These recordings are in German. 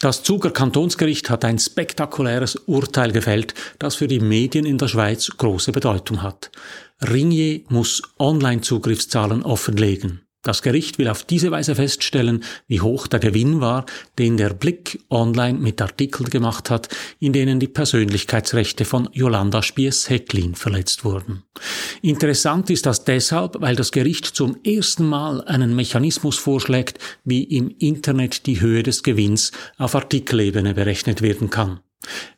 Das Zuger Kantonsgericht hat ein spektakuläres Urteil gefällt, das für die Medien in der Schweiz große Bedeutung hat. Ringier muss Online-Zugriffszahlen offenlegen. Das Gericht will auf diese Weise feststellen, wie hoch der Gewinn war, den der Blick online mit Artikeln gemacht hat, in denen die Persönlichkeitsrechte von Jolanda Spies-Hecklin verletzt wurden. Interessant ist das deshalb, weil das Gericht zum ersten Mal einen Mechanismus vorschlägt, wie im Internet die Höhe des Gewinns auf Artikelebene berechnet werden kann.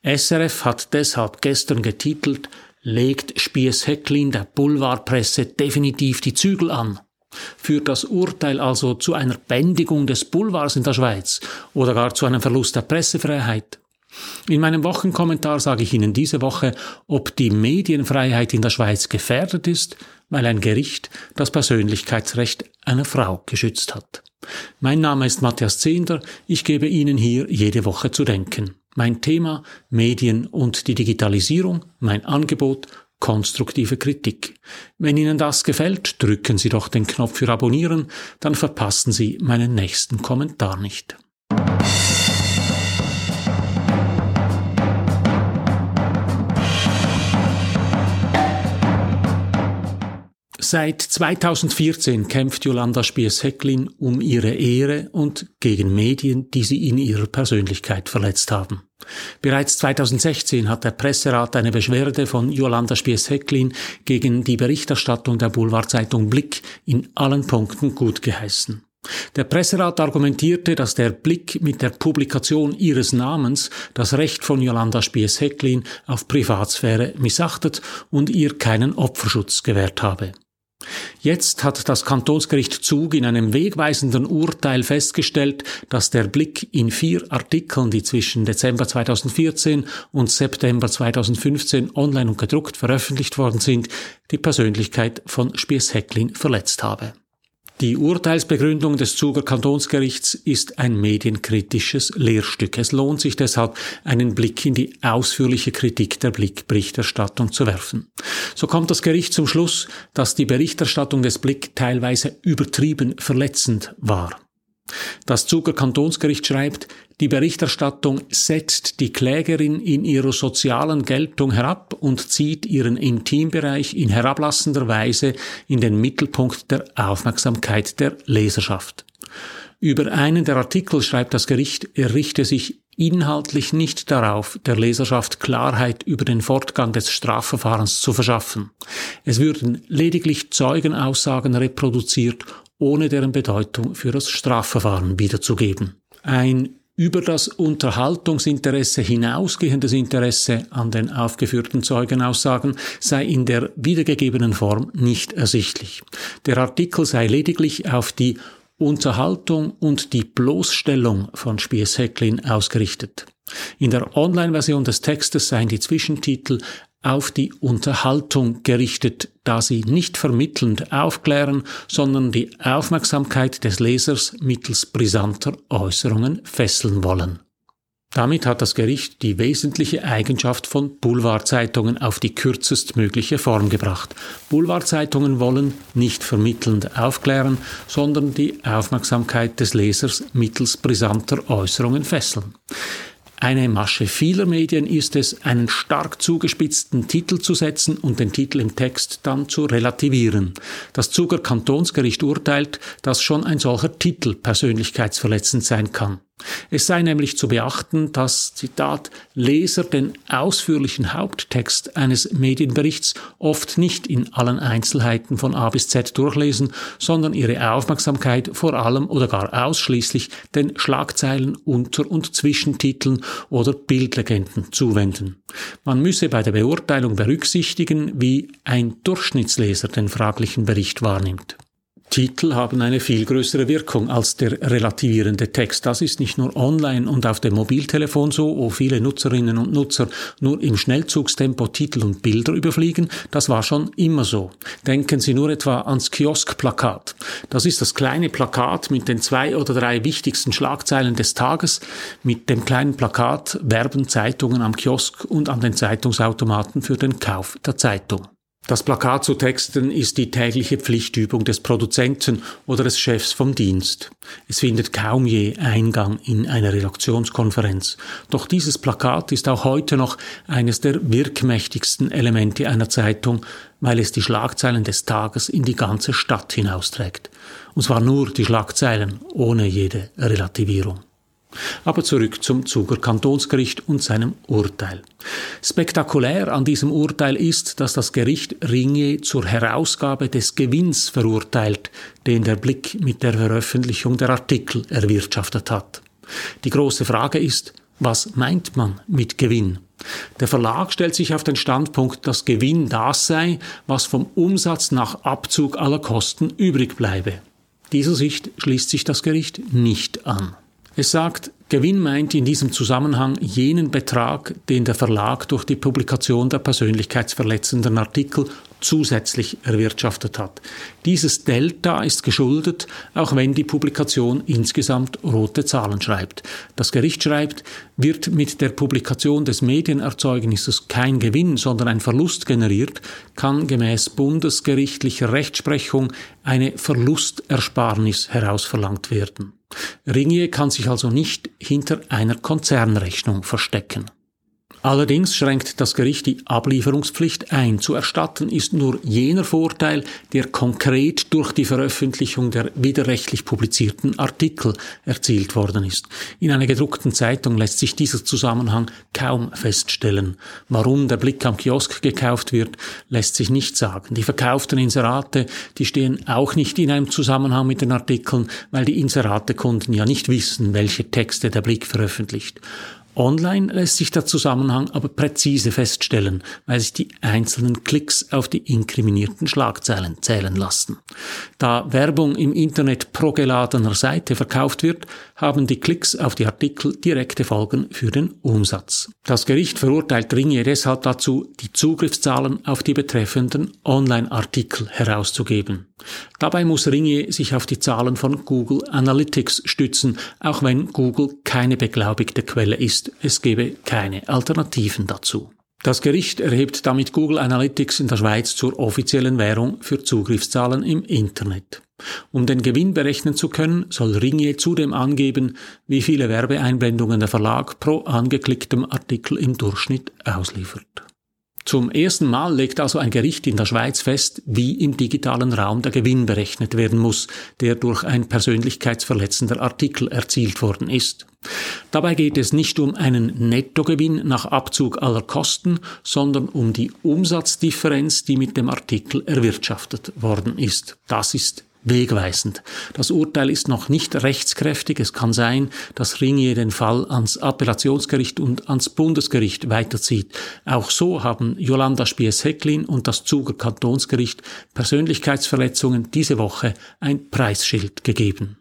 SRF hat deshalb gestern getitelt, legt Spies-Hecklin der Boulevardpresse definitiv die Zügel an. Führt das Urteil also zu einer Bändigung des Boulevards in der Schweiz oder gar zu einem Verlust der Pressefreiheit? In meinem Wochenkommentar sage ich Ihnen diese Woche, ob die Medienfreiheit in der Schweiz gefährdet ist, weil ein Gericht das Persönlichkeitsrecht einer Frau geschützt hat. Mein Name ist Matthias Zehnder, ich gebe Ihnen hier jede Woche zu denken. Mein Thema Medien und die Digitalisierung, mein Angebot konstruktive Kritik. Wenn Ihnen das gefällt, drücken Sie doch den Knopf für Abonnieren, dann verpassen Sie meinen nächsten Kommentar nicht. Seit 2014 kämpft Jolanda Spiers-Hecklin um ihre Ehre und gegen Medien, die sie in ihrer Persönlichkeit verletzt haben. Bereits 2016 hat der Presserat eine Beschwerde von Jolanda Spies-Hecklin gegen die Berichterstattung der Boulevardzeitung Blick in allen Punkten gut geheißen. Der Presserat argumentierte, dass der Blick mit der Publikation ihres Namens das Recht von Jolanda Spies-Hecklin auf Privatsphäre missachtet und ihr keinen Opferschutz gewährt habe. Jetzt hat das Kantonsgericht Zug in einem wegweisenden Urteil festgestellt, dass der Blick in vier Artikeln, die zwischen Dezember 2014 und September 2015 online und gedruckt veröffentlicht worden sind, die Persönlichkeit von Spies-Hecklin verletzt habe. Die Urteilsbegründung des Zuger Kantonsgerichts ist ein medienkritisches Lehrstück. Es lohnt sich deshalb, einen Blick in die ausführliche Kritik der Blickberichterstattung zu werfen. So kommt das Gericht zum Schluss, dass die Berichterstattung des Blick teilweise übertrieben verletzend war. Das Zuger Kantonsgericht schreibt, die Berichterstattung setzt die Klägerin in ihrer sozialen Geltung herab und zieht ihren Intimbereich in herablassender Weise in den Mittelpunkt der Aufmerksamkeit der Leserschaft. Über einen der Artikel schreibt das Gericht, er richte sich inhaltlich nicht darauf, der Leserschaft Klarheit über den Fortgang des Strafverfahrens zu verschaffen. Es würden lediglich Zeugenaussagen reproduziert, ohne deren Bedeutung für das Strafverfahren wiederzugeben. Ein über das Unterhaltungsinteresse hinausgehendes Interesse an den aufgeführten Zeugenaussagen sei in der wiedergegebenen Form nicht ersichtlich. Der Artikel sei lediglich auf die Unterhaltung und die Bloßstellung von Spies-Hecklin ausgerichtet. In der Online-Version des Textes seien die Zwischentitel auf die Unterhaltung gerichtet, da sie nicht vermittelnd aufklären, sondern die Aufmerksamkeit des Lesers mittels brisanter Äußerungen fesseln wollen. Damit hat das Gericht die wesentliche Eigenschaft von Boulevardzeitungen auf die kürzestmögliche Form gebracht. Boulevardzeitungen wollen nicht vermittelnd aufklären, sondern die Aufmerksamkeit des Lesers mittels brisanter Äußerungen fesseln. Eine Masche vieler Medien ist es, einen stark zugespitzten Titel zu setzen und den Titel im Text dann zu relativieren. Das Zuger Kantonsgericht urteilt, dass schon ein solcher Titel persönlichkeitsverletzend sein kann. Es sei nämlich zu beachten, dass, Zitat, Leser den ausführlichen Haupttext eines Medienberichts oft nicht in allen Einzelheiten von A bis Z durchlesen, sondern ihre Aufmerksamkeit vor allem oder gar ausschließlich den Schlagzeilen, Unter- und Zwischentiteln oder Bildlegenden zuwenden. Man müsse bei der Beurteilung berücksichtigen, wie ein Durchschnittsleser den fraglichen Bericht wahrnimmt. Titel haben eine viel größere Wirkung als der relativierende Text. Das ist nicht nur online und auf dem Mobiltelefon so, wo viele Nutzerinnen und Nutzer nur im Schnellzugstempo Titel und Bilder überfliegen. Das war schon immer so. Denken Sie nur etwa ans Kioskplakat. Das ist das kleine Plakat mit den zwei oder drei wichtigsten Schlagzeilen des Tages. Mit dem kleinen Plakat werben Zeitungen am Kiosk und an den Zeitungsautomaten für den Kauf der Zeitung. Das Plakat zu texten ist die tägliche Pflichtübung des Produzenten oder des Chefs vom Dienst. Es findet kaum je Eingang in eine Redaktionskonferenz. Doch dieses Plakat ist auch heute noch eines der wirkmächtigsten Elemente einer Zeitung, weil es die Schlagzeilen des Tages in die ganze Stadt hinausträgt. Und zwar nur die Schlagzeilen, ohne jede Relativierung. Aber zurück zum Zuger Kantonsgericht und seinem Urteil. Spektakulär an diesem Urteil ist, dass das Gericht Ringier zur Herausgabe des Gewinns verurteilt, den der Blick mit der Veröffentlichung der Artikel erwirtschaftet hat. Die große Frage ist, was meint man mit Gewinn? Der Verlag stellt sich auf den Standpunkt, dass Gewinn das sei, was vom Umsatz nach Abzug aller Kosten übrig bleibe. Dieser Sicht schließt sich das Gericht nicht an. Es sagt, Gewinn meint in diesem Zusammenhang jenen Betrag, den der Verlag durch die Publikation der persönlichkeitsverletzenden Artikel zusätzlich erwirtschaftet hat. Dieses Delta ist geschuldet, auch wenn die Publikation insgesamt rote Zahlen schreibt. Das Gericht schreibt, wird mit der Publikation des Medienerzeugnisses kein Gewinn, sondern ein Verlust generiert, kann gemäß bundesgerichtlicher Rechtsprechung eine Verlustersparnis herausverlangt werden. Ringier kann sich also nicht hinter einer Konzernrechnung verstecken. Allerdings schränkt das Gericht die Ablieferungspflicht ein. Zu erstatten ist nur jener Vorteil, der konkret durch die Veröffentlichung der widerrechtlich publizierten Artikel erzielt worden ist. In einer gedruckten Zeitung lässt sich dieser Zusammenhang kaum feststellen. Warum der Blick am Kiosk gekauft wird, lässt sich nicht sagen. Die verkauften Inserate, die stehen auch nicht in einem Zusammenhang mit den Artikeln, weil die Inserate-Kunden ja nicht wissen, welche Texte der Blick veröffentlicht. Online lässt sich der Zusammenhang aber präzise feststellen, weil sich die einzelnen Klicks auf die inkriminierten Schlagzeilen zählen lassen. Da Werbung im Internet pro geladener Seite verkauft wird, haben die Klicks auf die Artikel direkte Folgen für den Umsatz. Das Gericht verurteilt Ringier deshalb dazu, die Zugriffszahlen auf die betreffenden Online-Artikel herauszugeben. Dabei muss Ringier sich auf die Zahlen von Google Analytics stützen, auch wenn Google keine beglaubigte Quelle ist. Es gebe keine Alternativen dazu. Das Gericht erhebt damit Google Analytics in der Schweiz zur offiziellen Währung für Zugriffszahlen im Internet. Um den Gewinn berechnen zu können, soll Ringier zudem angeben, wie viele Werbeeinblendungen der Verlag pro angeklicktem Artikel im Durchschnitt ausliefert. Zum ersten Mal legt also ein Gericht in der Schweiz fest, wie im digitalen Raum der Gewinn berechnet werden muss, der durch ein persönlichkeitsverletzender Artikel erzielt worden ist. Dabei geht es nicht um einen Nettogewinn nach Abzug aller Kosten, sondern um die Umsatzdifferenz, die mit dem Artikel erwirtschaftet worden ist. Das ist wegweisend. Das Urteil ist noch nicht rechtskräftig. Es kann sein, dass Ringier den Fall ans Appellationsgericht und ans Bundesgericht weiterzieht. Auch so haben Jolanda Spies-Hecklin und das Zuger Kantonsgericht Persönlichkeitsverletzungen diese Woche ein Preisschild gegeben.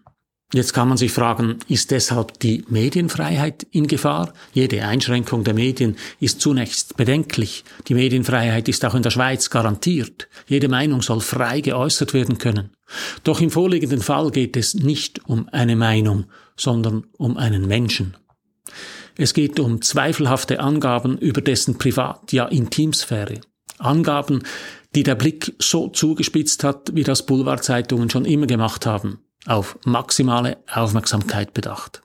Jetzt kann man sich fragen, ist deshalb die Medienfreiheit in Gefahr? Jede Einschränkung der Medien ist zunächst bedenklich. Die Medienfreiheit ist auch in der Schweiz garantiert. Jede Meinung soll frei geäußert werden können. Doch im vorliegenden Fall geht es nicht um eine Meinung, sondern um einen Menschen. Es geht um zweifelhafte Angaben über dessen Privat, ja Intimsphäre. Angaben, die der Blick so zugespitzt hat, wie das Boulevardzeitungen schon immer gemacht haben auf maximale Aufmerksamkeit bedacht.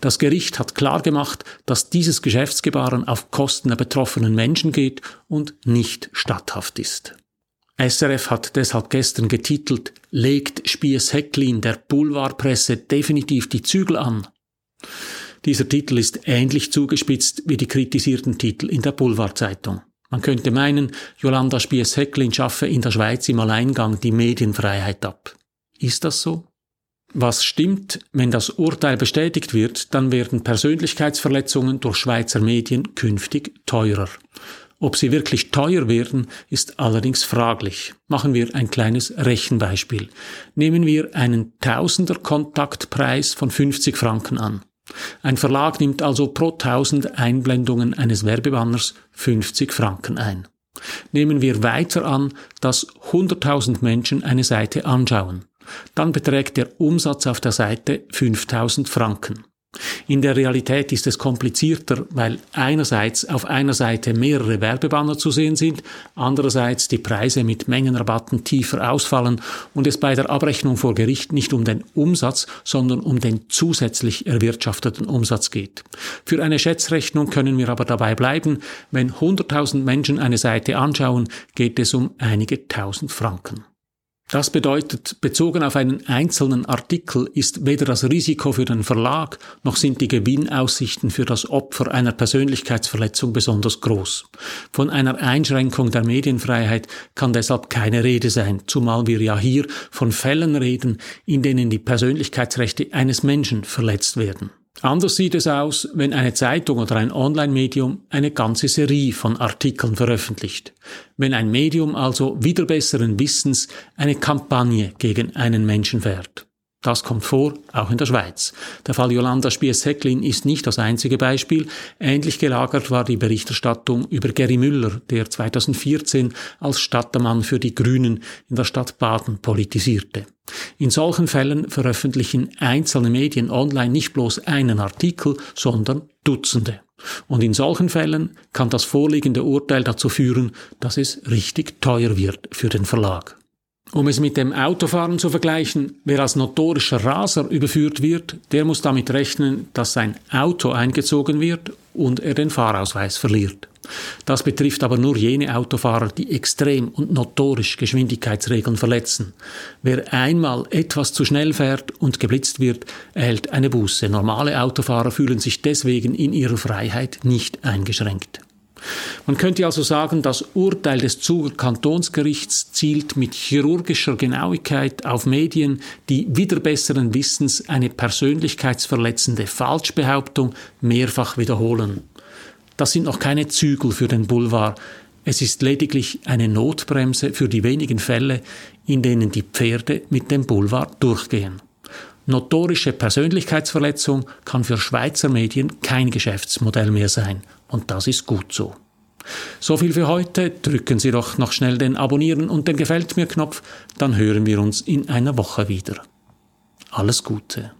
Das Gericht hat klargemacht, dass dieses Geschäftsgebaren auf Kosten der betroffenen Menschen geht und nicht statthaft ist. SRF hat deshalb gestern getitelt, legt Spies Hecklin der Boulevardpresse definitiv die Zügel an. Dieser Titel ist ähnlich zugespitzt wie die kritisierten Titel in der Boulevardzeitung. Man könnte meinen, Jolanda Spies-Hecklin schaffe in der Schweiz im Alleingang die Medienfreiheit ab. Ist das so? Was stimmt, wenn das Urteil bestätigt wird, dann werden Persönlichkeitsverletzungen durch Schweizer Medien künftig teurer. Ob sie wirklich teuer werden, ist allerdings fraglich. Machen wir ein kleines Rechenbeispiel. Nehmen wir einen Tausender Kontaktpreis von 50 Franken an. Ein Verlag nimmt also pro 1000 Einblendungen eines Werbebanners 50 Franken ein. Nehmen wir weiter an, dass 100.000 Menschen eine Seite anschauen dann beträgt der Umsatz auf der Seite 5000 Franken. In der Realität ist es komplizierter, weil einerseits auf einer Seite mehrere Werbebanner zu sehen sind, andererseits die Preise mit Mengenrabatten tiefer ausfallen und es bei der Abrechnung vor Gericht nicht um den Umsatz, sondern um den zusätzlich erwirtschafteten Umsatz geht. Für eine Schätzrechnung können wir aber dabei bleiben, wenn 100.000 Menschen eine Seite anschauen, geht es um einige tausend Franken. Das bedeutet, bezogen auf einen einzelnen Artikel ist weder das Risiko für den Verlag noch sind die Gewinnaussichten für das Opfer einer Persönlichkeitsverletzung besonders groß. Von einer Einschränkung der Medienfreiheit kann deshalb keine Rede sein, zumal wir ja hier von Fällen reden, in denen die Persönlichkeitsrechte eines Menschen verletzt werden. Anders sieht es aus, wenn eine Zeitung oder ein Online-Medium eine ganze Serie von Artikeln veröffentlicht. Wenn ein Medium also wieder besseren Wissens eine Kampagne gegen einen Menschen fährt. Das kommt vor, auch in der Schweiz. Der Fall Jolanda Spies-Hecklin ist nicht das einzige Beispiel. Ähnlich gelagert war die Berichterstattung über Gary Müller, der 2014 als Stadtmann für die Grünen in der Stadt Baden politisierte. In solchen Fällen veröffentlichen einzelne Medien online nicht bloß einen Artikel, sondern Dutzende. Und in solchen Fällen kann das vorliegende Urteil dazu führen, dass es richtig teuer wird für den Verlag. Um es mit dem Autofahren zu vergleichen, wer als notorischer Raser überführt wird, der muss damit rechnen, dass sein Auto eingezogen wird und er den Fahrausweis verliert. Das betrifft aber nur jene Autofahrer, die extrem und notorisch Geschwindigkeitsregeln verletzen. Wer einmal etwas zu schnell fährt und geblitzt wird, erhält eine Buße. Normale Autofahrer fühlen sich deswegen in ihrer Freiheit nicht eingeschränkt. Man könnte also sagen, das Urteil des Zuger Kantonsgerichts zielt mit chirurgischer Genauigkeit auf Medien, die wieder besseren Wissens eine persönlichkeitsverletzende Falschbehauptung mehrfach wiederholen. Das sind noch keine Zügel für den Boulevard, es ist lediglich eine Notbremse für die wenigen Fälle, in denen die Pferde mit dem Boulevard durchgehen. Notorische Persönlichkeitsverletzung kann für Schweizer Medien kein Geschäftsmodell mehr sein. Und das ist gut so. So viel für heute. Drücken Sie doch noch schnell den Abonnieren und den Gefällt mir Knopf, dann hören wir uns in einer Woche wieder. Alles Gute.